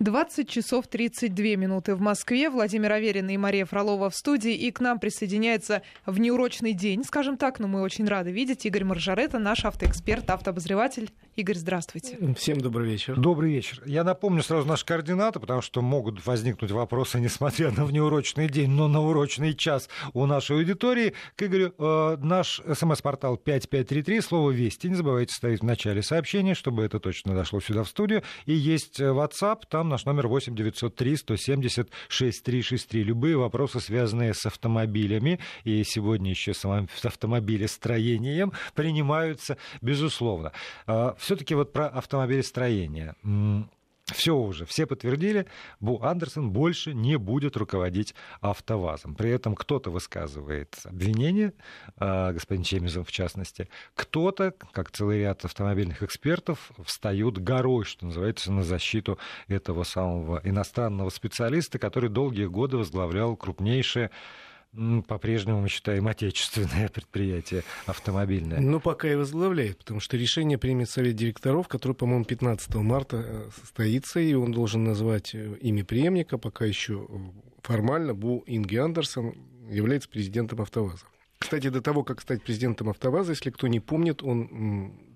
20 часов 32 минуты в Москве. Владимир Аверин и Мария Фролова в студии. И к нам присоединяется в неурочный день, скажем так, но мы очень рады видеть Игорь Маржарета, наш автоэксперт, автообозреватель. Игорь, здравствуйте. Всем добрый вечер. Добрый вечер. Я напомню сразу наши координаты, потому что могут возникнуть вопросы, несмотря на внеурочный день, но на урочный час у нашей аудитории. К Игорю э, наш смс-портал 5533, слово «Вести». Не забывайте ставить в начале сообщения, чтобы это точно дошло сюда в студию. И есть э, WhatsApp, там наш номер 8 903 170 6363. Любые вопросы, связанные с автомобилями, и сегодня еще с автомобилестроением, принимаются, безусловно. А, Все-таки вот про автомобилестроение. Все уже, все подтвердили, Бу Андерсон больше не будет руководить АвтоВАЗом. При этом кто-то высказывает обвинения, а, господин Чемизов в частности, кто-то, как целый ряд автомобильных экспертов, встают горой, что называется, на защиту этого самого иностранного специалиста, который долгие годы возглавлял крупнейшие по-прежнему мы считаем отечественное предприятие автомобильное. Ну, пока и возглавляет, потому что решение примет совет директоров, который, по-моему, 15 марта э, состоится, и он должен назвать э, имя преемника, пока еще э, формально Бу Инги Андерсон является президентом АвтоВАЗа. Кстати, до того, как стать президентом АвтоВАЗа, если кто не помнит, он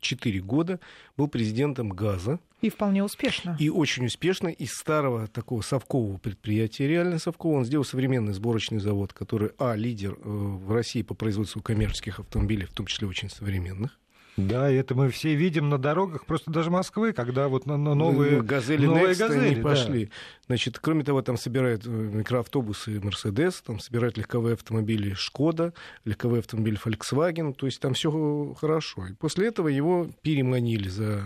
4 года был президентом ГАЗа. И вполне успешно. И очень успешно. Из старого такого совкового предприятия, реально совкового, он сделал современный сборочный завод, который, а, лидер э, в России по производству коммерческих автомобилей, в том числе очень современных. Да, это мы все видим на дорогах, просто даже Москвы, когда вот на, на новые газели, новые Next, газели пошли. Да. Значит, кроме того, там собирают э, микроавтобусы Мерседес, там собирают легковые автомобили Шкода, легковые автомобили Volkswagen, то есть там все хорошо. И после этого его переманили за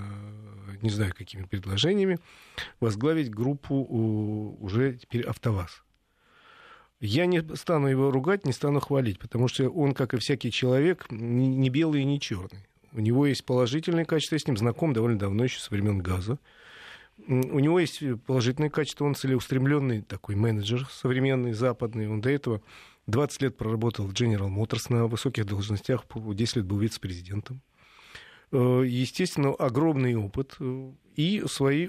не знаю какими предложениями возглавить группу уже теперь АвтоВАЗ. Я не стану его ругать, не стану хвалить, потому что он, как и всякий человек, не белый и не черный. У него есть положительные качества, я с ним знаком довольно давно, еще со времен газа. У него есть положительные качества, он целеустремленный такой менеджер современный, западный. Он до этого 20 лет проработал в General Motors на высоких должностях, 10 лет был вице-президентом. Э, естественно, огромный опыт э, и свои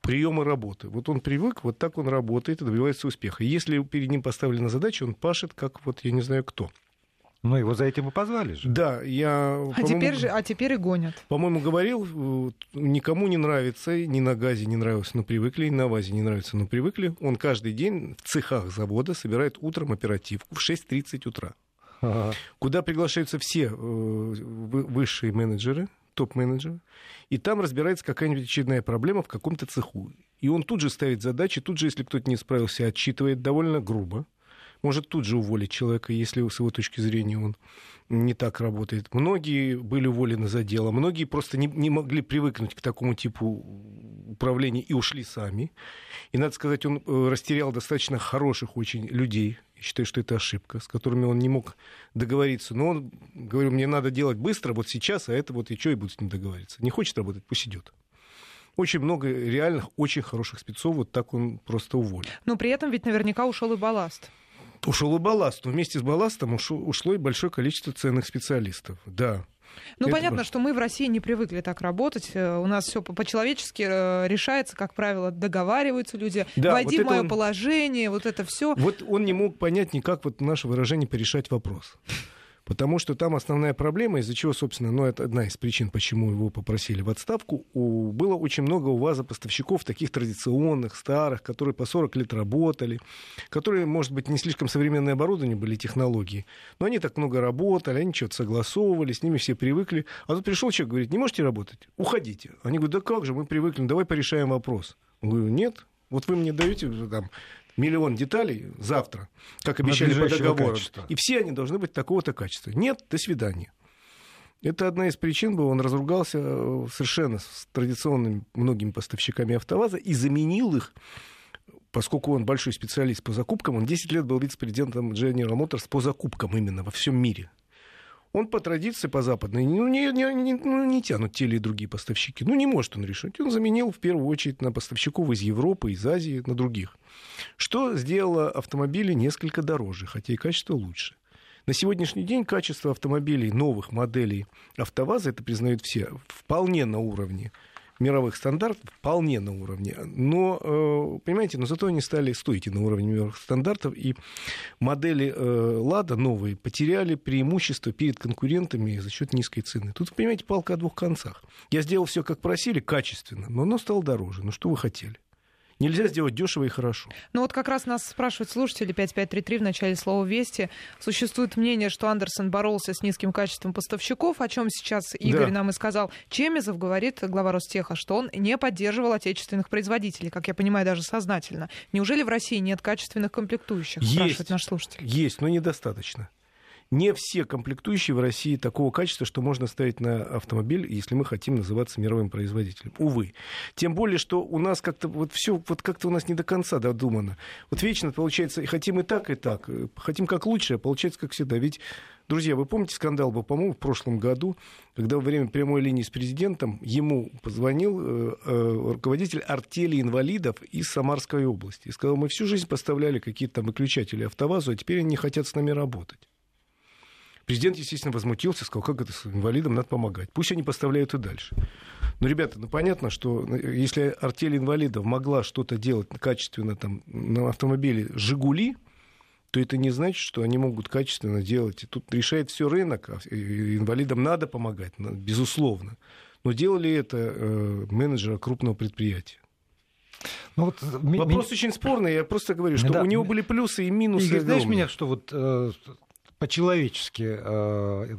приемы работы. Вот он привык, вот так он работает и добивается успеха. Если перед ним поставлена задача, он пашет, как вот я не знаю кто. Ну, его за этим и позвали же. Да, я... А теперь, же, а теперь и гонят. По-моему, говорил, э, никому не нравится, ни на газе не нравилось, но привыкли, ни на ВАЗе не нравится, но привыкли. Он каждый день в цехах завода собирает утром оперативку в 6.30 утра. Ага. Куда приглашаются все э, высшие менеджеры, топ-менеджеры, и там разбирается какая-нибудь очередная проблема в каком-то цеху. И он тут же ставит задачи, тут же, если кто-то не справился, отчитывает довольно грубо может тут же уволить человека, если с его точки зрения он не так работает. Многие были уволены за дело, многие просто не, не могли привыкнуть к такому типу управления и ушли сами. И, надо сказать, он э, растерял достаточно хороших очень людей. Я считаю, что это ошибка, с которыми он не мог договориться. Но он говорил, мне надо делать быстро, вот сейчас, а это вот и что, и буду с ним договариваться. Не хочет работать, пусть идет очень много реальных, очень хороших спецов, вот так он просто уволил. Но при этом ведь наверняка ушел и балласт. Ушел и балласт, но вместе с балластом ушло, ушло и большое количество ценных специалистов. Да, ну, это понятно, важно. что мы в России не привыкли так работать. Э, у нас все по-человечески э, решается, как правило, договариваются люди. Да, Войди вот в мое он... положение, вот это все. Вот он не мог понять никак вот наше выражение порешать вопрос. Потому что там основная проблема, из-за чего, собственно, ну, это одна из причин, почему его попросили в отставку, у, было очень много у ВАЗа поставщиков таких традиционных, старых, которые по 40 лет работали, которые, может быть, не слишком современное оборудование были, технологии, но они так много работали, они что-то согласовывали, с ними все привыкли. А тут пришел человек, говорит, не можете работать? Уходите. Они говорят, да как же, мы привыкли, давай порешаем вопрос. Он говорит, нет, вот вы мне даете там миллион деталей завтра, как обещали по договору. Качества. И все они должны быть такого-то качества. Нет, до свидания. Это одна из причин была, он разругался э, совершенно с традиционными многими поставщиками АвтоВАЗа и заменил их, поскольку он большой специалист по закупкам, он 10 лет был вице-президентом General Motors по закупкам именно во всем мире он по традиции, по западной, ну, не, не, не, ну, не тянут те или другие поставщики. Ну, не может он решить. Он заменил в первую очередь на поставщиков из Европы, из Азии, на других. Что сделало автомобили несколько дороже, хотя и качество лучше. На сегодняшний день качество автомобилей новых моделей АвтоВАЗа, это признают все, вполне на уровне мировых стандартов, вполне на уровне. Но, э, понимаете, но зато они стали стойки на уровне мировых стандартов, и модели э, «Лада» новые потеряли преимущество перед конкурентами за счет низкой цены. Тут, понимаете, палка о двух концах. Я сделал все, как просили, качественно, но оно стало дороже. Ну, что вы хотели? Нельзя сделать дешево и хорошо. Ну вот как раз нас спрашивают слушатели 5533 в начале слова «Вести». Существует мнение, что Андерсон боролся с низким качеством поставщиков, о чем сейчас Игорь да. нам и сказал. Чемизов говорит, глава Ростеха, что он не поддерживал отечественных производителей, как я понимаю, даже сознательно. Неужели в России нет качественных комплектующих, есть, спрашивает наш слушатель. Есть, но недостаточно не все комплектующие в России такого качества, что можно ставить на автомобиль, если мы хотим называться мировым производителем. Увы. Тем более, что у нас как-то вот все вот как-то у нас не до конца додумано. Вот вечно получается, хотим и так, и так. Хотим как лучше, а получается как всегда. Ведь Друзья, вы помните скандал был, по-моему, в прошлом году, когда во время прямой линии с президентом ему позвонил э, э, руководитель артели инвалидов из Самарской области и сказал, мы всю жизнь поставляли какие-то там выключатели автовазу, а теперь они не хотят с нами работать. Президент, естественно, возмутился, сказал, как это с инвалидам надо помогать. Пусть они поставляют и дальше. Но, ребята, ну понятно, что ну, если артель инвалидов могла что-то делать качественно там, на автомобиле «Жигули», то это не значит, что они могут качественно делать. И тут решает все рынок, а инвалидам надо помогать, безусловно. Но делали это э, менеджеры крупного предприятия. Ну, вот, Вопрос ми... очень спорный. Я просто говорю, что да. у него были плюсы и минусы. Игорь, знаешь меня, что вот э, по-человечески э,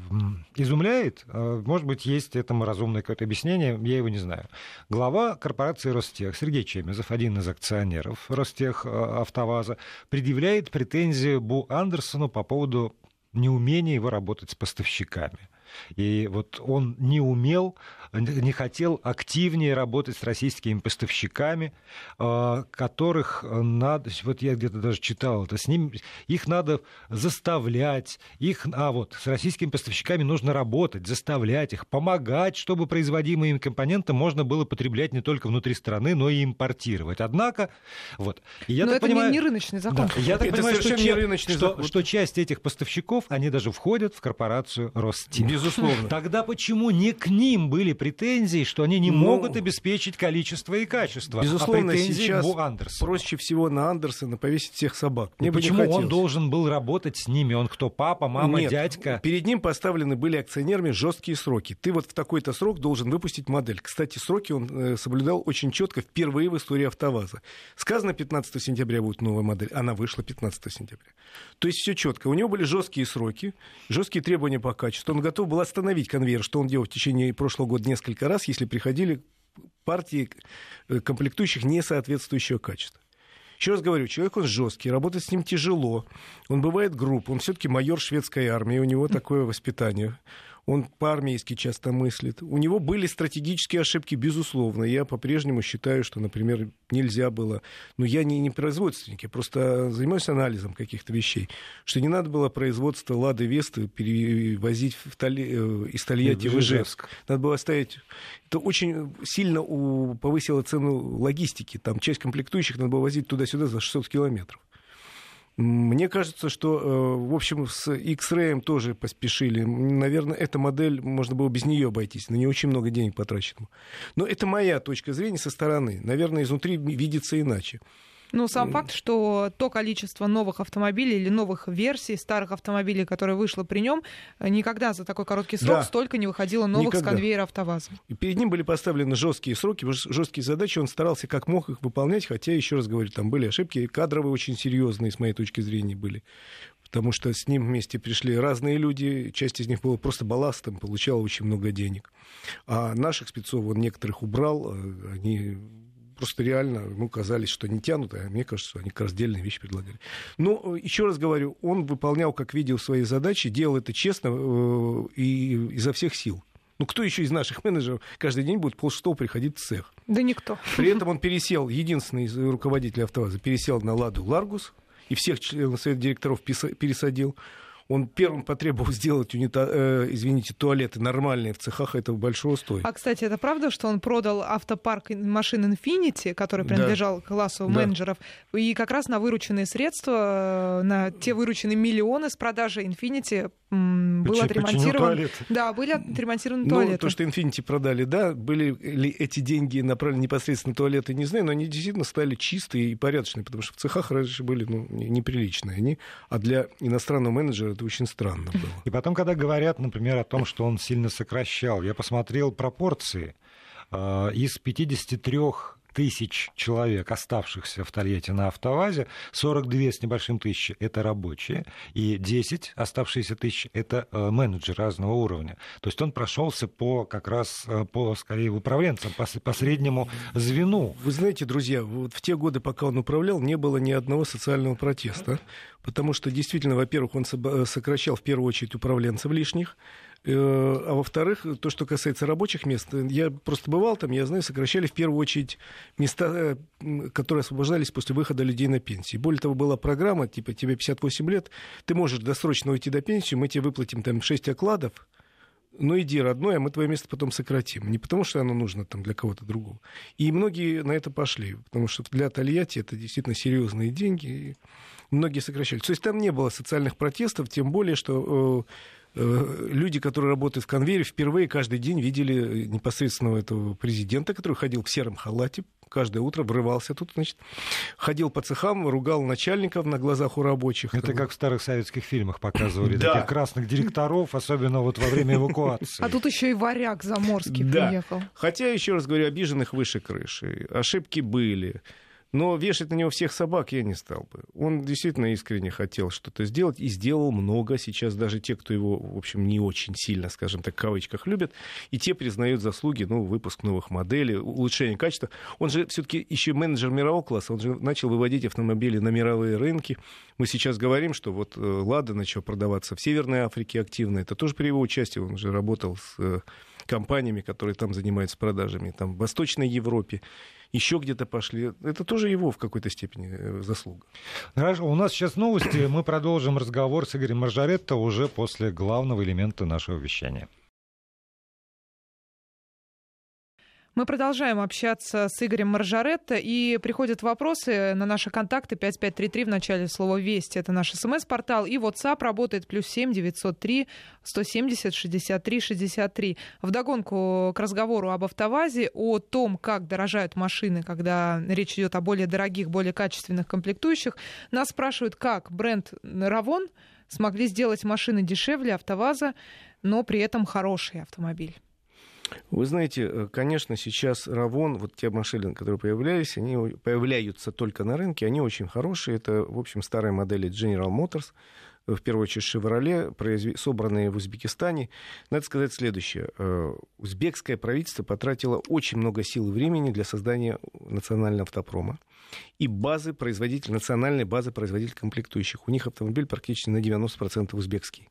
изумляет. Э, может быть, есть этому разумное какое-то объяснение, я его не знаю. Глава корпорации Ростех Сергей Чемезов, один из акционеров Ростех э, АвтоВАЗа, предъявляет претензию Бу Андерсону по поводу неумения его работать с поставщиками. И вот он не умел, не хотел активнее работать с российскими поставщиками, а, которых надо, вот я где-то даже читал это, с ним, их надо заставлять, их, а вот с российскими поставщиками нужно работать, заставлять их, помогать, чтобы производимые им компоненты можно было потреблять не только внутри страны, но и импортировать. Однако, вот. Я но так это понимаю, не, рыночный закон. Да, я так это понимаю, что, не рыночный что, закон. что часть этих поставщиков, они даже входят в корпорацию Ростим. Безусловно. Тогда почему не к ним были претензии, что они не ну, могут обеспечить количество и качество? А безусловно, а сейчас проще всего на Андерсона повесить всех собак. Мне почему он должен был работать с ними? Он кто, папа, мама, Нет, дядька? перед ним поставлены были акционерами жесткие сроки. Ты вот в такой-то срок должен выпустить модель. Кстати, сроки он э, соблюдал очень четко впервые в истории АвтоВАЗа. Сказано, 15 сентября будет новая модель. Она вышла 15 сентября. То есть все четко. У него были жесткие сроки, жесткие требования по качеству. Он готов был остановить конвейер, что он делал в течение прошлого года несколько раз, если приходили партии э, комплектующих несоответствующего качества. Еще раз говорю, человек он жесткий, работать с ним тяжело. Он бывает груб, он все-таки майор шведской армии, у него такое воспитание он по-армейски часто мыслит. У него были стратегические ошибки, безусловно. Я по-прежнему считаю, что, например, нельзя было... Ну, я не, не производственник, я просто занимаюсь анализом каких-то вещей. Что не надо было производство «Лады Весты» перевозить в Толи... Э, из Тольятти в Ижевск. Надо было оставить... Это очень сильно у... повысило цену логистики. Там часть комплектующих надо было возить туда-сюда за 600 километров. Мне кажется, что, э, в общем, с X-Ray тоже поспешили. Наверное, эта модель, можно было без нее обойтись. На нее очень много денег потрачено. Но это моя точка зрения со стороны. Наверное, изнутри видится иначе. Ну, сам факт, что то количество новых автомобилей или новых версий старых автомобилей, которое вышло при нем, никогда за такой короткий срок да. столько не выходило новых никогда. с конвейера АвтоВАЗа. И перед ним были поставлены жесткие сроки, жесткие задачи. Он старался как мог их выполнять, хотя, еще раз говорю, там были ошибки, кадровые очень серьезные, с моей точки зрения, были потому что с ним вместе пришли разные люди, часть из них была просто балластом, получала очень много денег. А наших спецов он некоторых убрал, э, они просто реально ему казались, что они тянут, а мне кажется, они как раздельные вещи предлагали. Но, еще раз говорю, он выполнял, как видел, свои задачи, делал это честно э, и изо всех сил. Ну, кто еще из наших менеджеров каждый день будет полшестого приходить в цех? Да никто. При этом он пересел, единственный из руководителей АвтоВАЗа, пересел на «Ладу Ларгус» и всех членов совета директоров пересадил. Он первым потребовал сделать, унита... э, извините, туалеты нормальные в цехах, это большого стоит. А, кстати, это правда, что он продал автопарк машин Infinity, который принадлежал да. классу да. менеджеров, и как раз на вырученные средства, э, на те вырученные миллионы с продажи Infinity был отремонтирован. Да, были отремонтированы ну, туалеты. То, что Infinity продали, да, были ли эти деньги направлены непосредственно на туалеты, не знаю, но они действительно стали чистые и порядочные, потому что в цехах раньше были ну, неприличные они, а для иностранного менеджера это очень странно было. И потом, когда говорят, например, о том, что он сильно сокращал, я посмотрел пропорции. А, из 53 тысяч человек, оставшихся в Тольятти на автовазе, 42 с небольшим тысячи — это рабочие, и 10 оставшиеся тысячи — это э, менеджеры разного уровня. То есть он прошелся по как раз э, по, скорее, управленцам, по, по среднему звену. Вы знаете, друзья, вот в те годы, пока он управлял, не было ни одного социального протеста, потому что действительно, во-первых, он э, сокращал в первую очередь управленцев лишних, а во-вторых, то, что касается рабочих мест, я просто бывал там, я знаю, сокращали в первую очередь места, э, которые освобождались после выхода людей на пенсии. Более того, была программа, типа, тебе 58 лет, ты можешь досрочно уйти до пенсии, мы тебе выплатим там 6 окладов, ну иди, родной, а мы твое место потом сократим. Не потому, что оно нужно там для кого-то другого. И многие на это пошли, потому что для Тольятти это действительно серьезные деньги, и многие сокращали. То есть там не было социальных протестов, тем более, что э, Э, люди, которые работают в конвейере, впервые каждый день видели непосредственно этого президента, который ходил в сером халате, каждое утро врывался тут, значит, ходил по цехам, ругал начальников на глазах у рабочих. Это как в старых советских фильмах показывали, да. таких красных директоров, особенно вот во время эвакуации. А тут еще и варяг заморский приехал. Хотя, еще раз говорю, обиженных выше крыши. Ошибки были. Но вешать на него всех собак я не стал бы. Он действительно искренне хотел что-то сделать и сделал много. Сейчас даже те, кто его, в общем, не очень сильно, скажем так, в кавычках любят, и те признают заслуги, ну, выпуск новых моделей, улучшение качества. Он же все-таки еще менеджер мирового класса, он же начал выводить автомобили на мировые рынки. Мы сейчас говорим, что вот э, Лада начал продаваться в Северной Африке активно. Это тоже при его участии. Он же работал с э, компаниями, которые там занимаются продажами, там в Восточной Европе еще где-то пошли. Это тоже его в какой-то степени э, заслуга. Хорошо, у нас сейчас новости. Мы продолжим разговор с Игорем Маржаретто уже после главного элемента нашего вещания. Мы продолжаем общаться с Игорем Маржаретто, и приходят вопросы на наши контакты 5533 в начале слова «Вести». Это наш смс-портал, и WhatsApp работает плюс 7 903 170 63 63. Вдогонку к разговору об автовазе, о том, как дорожают машины, когда речь идет о более дорогих, более качественных комплектующих, нас спрашивают, как бренд «Равон» смогли сделать машины дешевле автоваза, но при этом хороший автомобиль. Вы знаете, э, конечно, сейчас Равон, вот те машины, которые появлялись, они появляются только на рынке, они очень хорошие. Это, в общем, старые модели General Motors, в первую очередь Chevrolet, собранные в Узбекистане. Надо сказать следующее. Э, узбекское правительство потратило очень много сил и времени для создания национального автопрома и базы производителей, национальной базы производителей комплектующих. У них автомобиль практически на 90% узбекский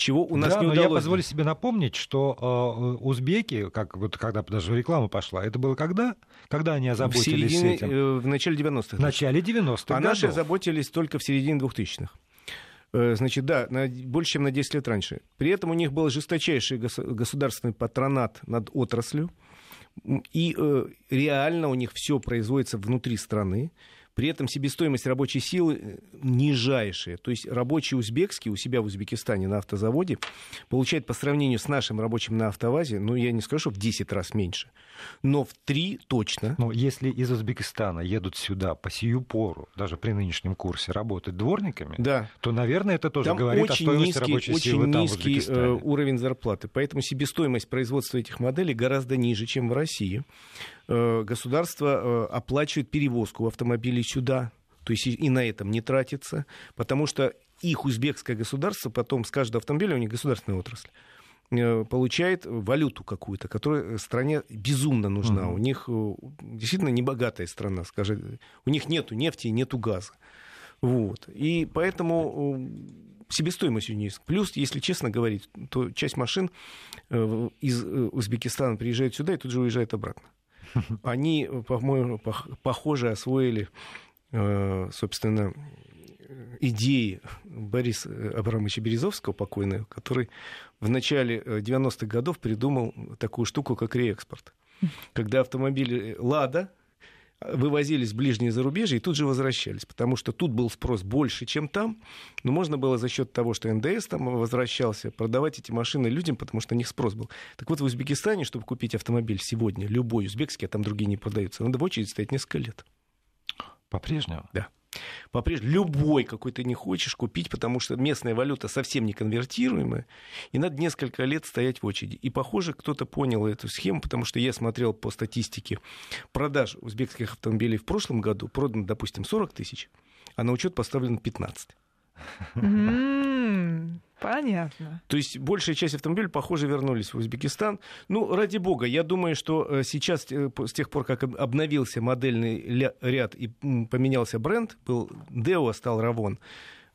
чего у нас да, не но удалось. я позволю себе напомнить, что э, узбеки, как вот когда даже реклама пошла, это было когда? Когда они озаботились в середине, этим? Э, в начале 90-х. В начале 90-х А наши озаботились только в середине 2000-х. Э, значит, да, на, больше, чем на 10 лет раньше. При этом у них был жесточайший государственный патронат над отраслью. И э, реально у них все производится внутри страны. При этом себестоимость рабочей силы э, нижайшая. То есть рабочий узбекский у себя в Узбекистане на автозаводе получает по сравнению с нашим рабочим на автовазе, ну, я не скажу, что в 10 раз меньше, но в 3 точно. Но если из Узбекистана едут сюда по сию пору, даже при нынешнем курсе, работать дворниками, да. то, наверное, это тоже там говорит очень о стоимости низкий, рабочей очень силы там, низкий в э, уровень зарплаты. Поэтому себестоимость производства этих моделей гораздо ниже, чем в России. Э, государство э, оплачивает перевозку автомобилей сюда, то есть и на этом не тратится, потому что их узбекское государство потом с каждого автомобиля, у них государственная отрасль, э, получает валюту какую-то, которая стране безумно нужна. Uh-huh. У них действительно небогатая страна, скажем. У них нету нефти нету газа. Вот. И поэтому себестоимость у них. Плюс, если честно говорить, то часть машин из Узбекистана приезжает сюда и тут же уезжает обратно. Они, по-моему, похоже, освоили, э, собственно, идеи Бориса Абрамовича Березовского, покойного, который в начале 90-х годов придумал такую штуку, как реэкспорт. Когда автомобили «Лада», вывозились в ближние зарубежья и тут же возвращались, потому что тут был спрос больше, чем там, но можно было за счет того, что НДС там возвращался, продавать эти машины людям, потому что на них спрос был. Так вот, в Узбекистане, чтобы купить автомобиль сегодня, любой узбекский, а там другие не продаются, надо в очередь стоять несколько лет. По-прежнему? Да по-прежнему любой, какой ты не хочешь купить, потому что местная валюта совсем не конвертируемая, и надо несколько лет стоять в очереди. И, похоже, кто-то понял эту схему, потому что я смотрел по статистике продаж узбекских автомобилей в прошлом году, продано, допустим, 40 тысяч, а на учет поставлено 15. Понятно. То есть большая часть автомобилей, похоже, вернулись в Узбекистан. Ну, ради бога, я думаю, что э, сейчас, э, с тех пор, как обновился модельный ряд и поменялся бренд, был Део, стал Равон,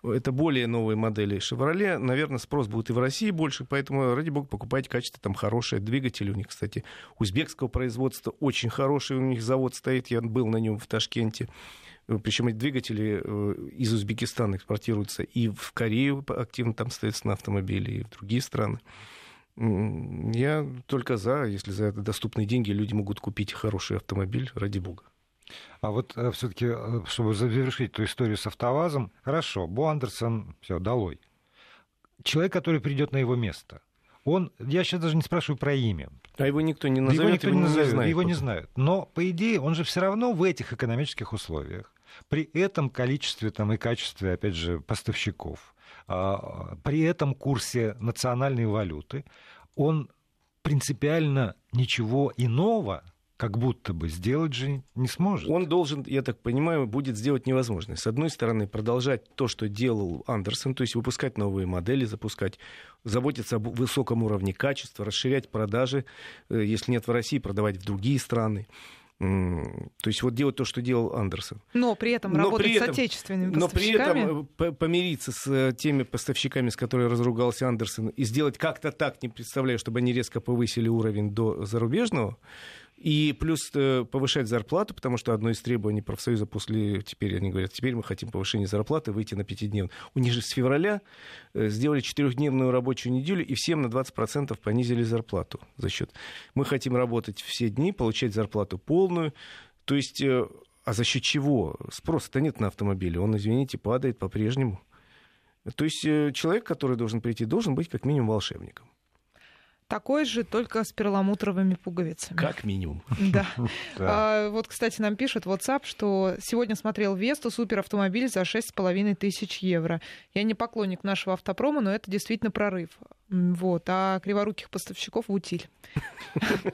это более новые модели Chevrolet. Наверное, спрос будет и в России больше, поэтому, ради бога, покупайте качество там хорошее. Двигатель у них, кстати, узбекского производства. Очень хороший у них завод стоит. Я был на нем в Ташкенте. Причем эти двигатели э, из Узбекистана экспортируются и в Корею активно там стоят на автомобили, и в другие страны. Я только за, если за это доступные деньги люди могут купить хороший автомобиль, ради бога. А вот э, все-таки, э, чтобы завершить эту историю с автовазом, хорошо, Бо Андерсон, все, долой. Человек, который придет на его место, он, я сейчас даже не спрашиваю про имя. А его никто не назовет, его никто его не назовет, знает. Его не знают. Но, по идее, он же все равно в этих экономических условиях при этом количестве там, и качестве, опять же, поставщиков, а, при этом курсе национальной валюты, он принципиально ничего иного как будто бы сделать же не сможет. Он должен, я так понимаю, будет сделать невозможное. С одной стороны, продолжать то, что делал Андерсон, то есть выпускать новые модели, запускать, заботиться о высоком уровне качества, расширять продажи, э, если нет в России, продавать в другие страны. То есть вот делать то, что делал Андерсон. Но при этом но работать при этом, с отечественными поставщиками. Но при этом помириться с э, теми поставщиками, с которыми разругался Андерсон, и сделать как-то так, не представляю, чтобы они резко повысили уровень до зарубежного, и плюс э, повышать зарплату, потому что одно из требований профсоюза после, теперь они говорят, теперь мы хотим повышение зарплаты, выйти на пятидневную. У них же с февраля э, сделали четырехдневную рабочую неделю и всем на 20% понизили зарплату за счет. Мы хотим работать все дни, получать зарплату полную. То есть, э, а за счет чего? Спроса-то нет на автомобиле. Он, извините, падает по-прежнему. То есть человек, который должен прийти, должен быть как минимум волшебником. Такой же, только с перламутровыми пуговицами. Как минимум. Да. А, вот, кстати, нам пишет WhatsApp, что сегодня смотрел Весту, суперавтомобиль за 6,5 тысяч евро. Я не поклонник нашего автопрома, но это действительно прорыв. Вот, а криворуких поставщиков в утиль.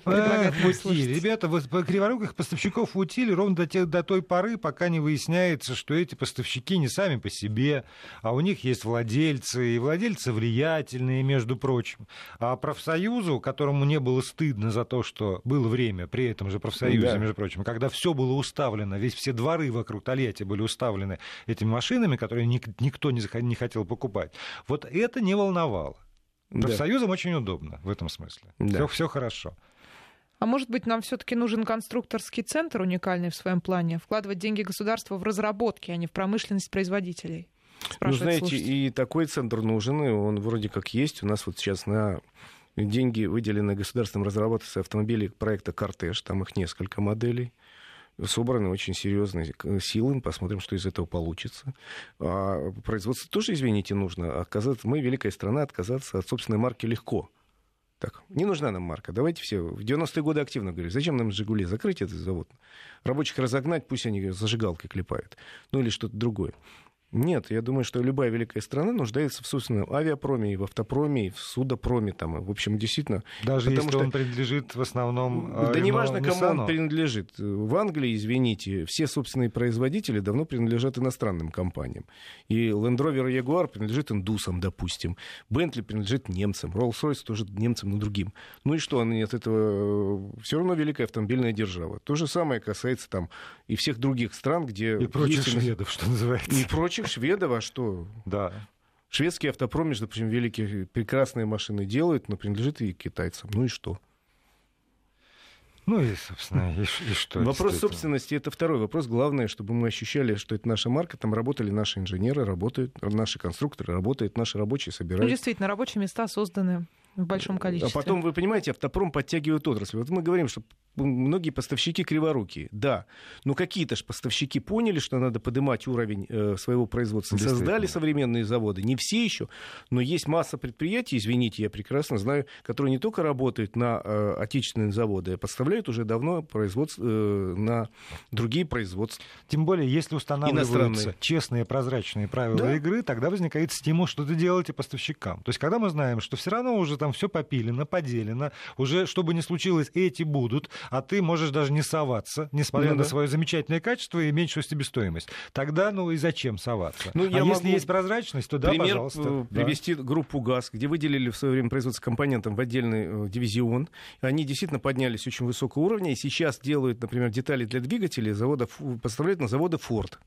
В утиль. Ребята, криворуких поставщиков в утиль ровно до, тех, до той поры, пока не выясняется, что эти поставщики не сами по себе, а у них есть владельцы, и владельцы влиятельные, между прочим. А профсоюзу, которому не было стыдно за то, что было время при этом же профсоюзе, да. между прочим, когда все было уставлено, весь все дворы вокруг Тольятти были уставлены этими машинами, которые никто не хотел покупать, вот это не волновало. Профсоюзам да. очень удобно в этом смысле. Да. Все, хорошо. А может быть, нам все-таки нужен конструкторский центр уникальный в своем плане, вкладывать деньги государства в разработки, а не в промышленность производителей? Ну, знаете, слушатель. и такой центр нужен, и он вроде как есть. У нас вот сейчас на деньги, выделенные государственным разработкой автомобилей проекта «Кортеж», там их несколько моделей собраны очень серьезные силы. Посмотрим, что из этого получится. А производство тоже, извините, нужно. Оказаться, мы, великая страна, отказаться от собственной марки легко. Так, не нужна нам марка. Давайте все. В 90-е годы активно говорили, зачем нам «Жигули» закрыть этот завод? Рабочих разогнать, пусть они зажигалкой клепают. Ну или что-то другое. Нет, я думаю, что любая великая страна нуждается в собственном авиапроме, и в автопроме, и в судопроме. Там, и, в общем, действительно... Даже если что... он принадлежит в основном... Да э, неважно, кому он принадлежит. В Англии, извините, все собственные производители давно принадлежат иностранным компаниям. И Land Rover и Jaguar принадлежит индусам, допустим. Bentley принадлежит немцам. Rolls-Royce тоже немцам, но другим. Ну и что, они от этого... Все равно великая автомобильная держава. То же самое касается там и всех других стран, где... И прочих шведов, что называется. И прочих Ключик шведов, а что? Да. Шведский автопром, между прочим, великие, прекрасные машины делают, но принадлежит и китайцам. Ну и что? Ну и, собственно, и, и что? Вопрос собственности — это второй вопрос. Главное, чтобы мы ощущали, что это наша марка, там работали наши инженеры, работают наши конструкторы, работают наши рабочие, собирают. Ну, действительно, рабочие места созданы в большом количестве. А потом, вы понимаете, автопром подтягивает отрасль. Вот мы говорим, что многие поставщики криворукие, да, но какие-то же поставщики поняли, что надо поднимать уровень э, своего производства, создали современные заводы. Не все еще, но есть масса предприятий, извините, я прекрасно знаю, которые не только работают на э, отечественные заводы, а подставляют уже давно производство э, на другие производства. Тем более, если устанавливаются честные прозрачные правила да? игры, тогда возникает стимул что-то делать и поставщикам. То есть, когда мы знаем, что все равно уже там все попилено, поделено, уже, что бы ни случилось, эти будут, а ты можешь даже не соваться, несмотря ну, на да. свое замечательное качество и меньшую себестоимость. Тогда, ну и зачем соваться? Ну, а если есть прозрачность, то да, пример пожалуйста. Э, привести да. группу ГАЗ, где выделили в свое время производство компонентов в отдельный э, дивизион. Они действительно поднялись очень высокого уровня, и сейчас делают, например, детали для двигателей, завода, поставляют на заводы Ford.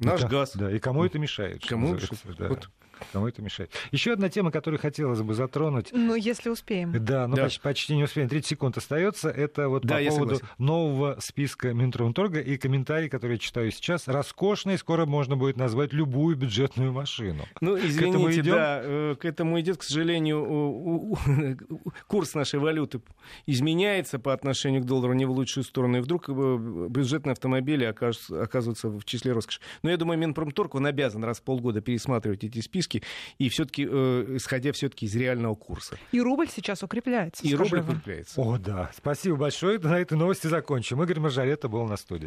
Наш да, газ. Да, и кому это мешает? Кому? Да. Вот Кому это мешает? Еще одна тема, которую хотелось бы затронуть. Ну, если успеем. Да, но да. Почти, почти не успеем. 30 секунд остается. Это вот да, по поводу согласен. нового списка Минпромторга и комментарий, который я читаю сейчас. Роскошный, скоро можно будет назвать любую бюджетную машину. Ну, извините, к этому да, э, к этому идет, к сожалению, курс нашей валюты изменяется по отношению к доллару не в лучшую сторону. И вдруг э, бюджетные автомобили оказываются в числе роскоши. Но я думаю, Минпромторг, он обязан раз в полгода пересматривать эти списки риски, и все-таки, э, исходя все-таки из реального курса. И рубль сейчас укрепляется. И рубль укрепляется. О, да. Спасибо большое. На этой новости закончим. Игорь Мажарета был на студии.